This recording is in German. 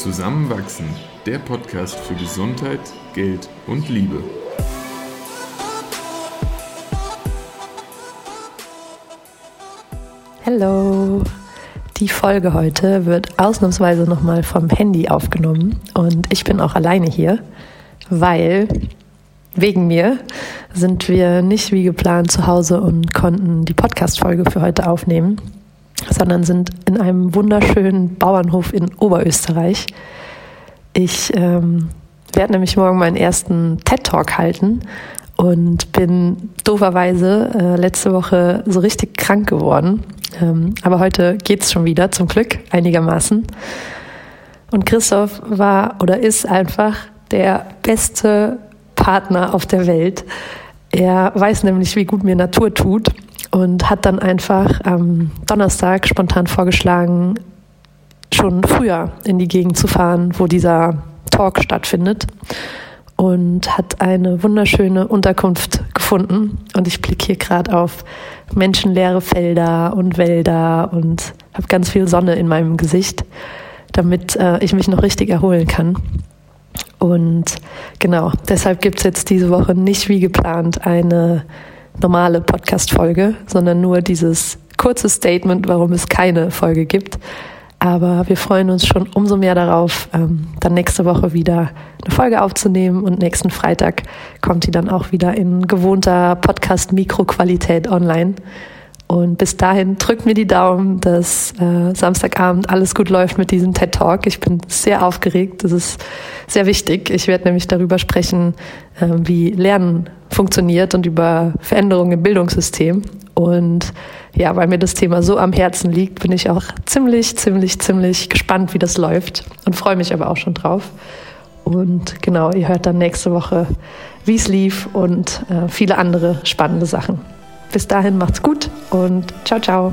Zusammenwachsen, der Podcast für Gesundheit, Geld und Liebe. Hallo. Die Folge heute wird ausnahmsweise nochmal vom Handy aufgenommen und ich bin auch alleine hier, weil wegen mir sind wir nicht wie geplant zu Hause und konnten die Podcast-Folge für heute aufnehmen, sondern sind in einem wunderschönen Bauernhof in Oberösterreich. Ich ähm, werde nämlich morgen meinen ersten TED-Talk halten und bin dooferweise äh, letzte Woche so richtig krank geworden. Ähm, aber heute geht's schon wieder, zum Glück, einigermaßen. Und Christoph war oder ist einfach der beste Partner auf der Welt. Er weiß nämlich, wie gut mir Natur tut und hat dann einfach am Donnerstag spontan vorgeschlagen, schon früher in die Gegend zu fahren, wo dieser Talk stattfindet und hat eine wunderschöne Unterkunft gefunden. Und ich blicke hier gerade auf menschenleere Felder und Wälder und habe ganz viel Sonne in meinem Gesicht, damit äh, ich mich noch richtig erholen kann. Und genau, deshalb gibt es jetzt diese Woche nicht wie geplant eine normale Podcast-Folge, sondern nur dieses kurze Statement, warum es keine Folge gibt. Aber wir freuen uns schon umso mehr darauf, ähm, dann nächste Woche wieder eine Folge aufzunehmen und nächsten Freitag kommt die dann auch wieder in gewohnter Podcast-Mikroqualität online. Und bis dahin drückt mir die Daumen, dass äh, Samstagabend alles gut läuft mit diesem TED Talk. Ich bin sehr aufgeregt. Das ist sehr wichtig. Ich werde nämlich darüber sprechen, äh, wie Lernen funktioniert und über Veränderungen im Bildungssystem. Und ja, weil mir das Thema so am Herzen liegt, bin ich auch ziemlich, ziemlich, ziemlich gespannt, wie das läuft und freue mich aber auch schon drauf. Und genau, ihr hört dann nächste Woche, wie es lief und äh, viele andere spannende Sachen. Bis dahin macht's gut und ciao, ciao.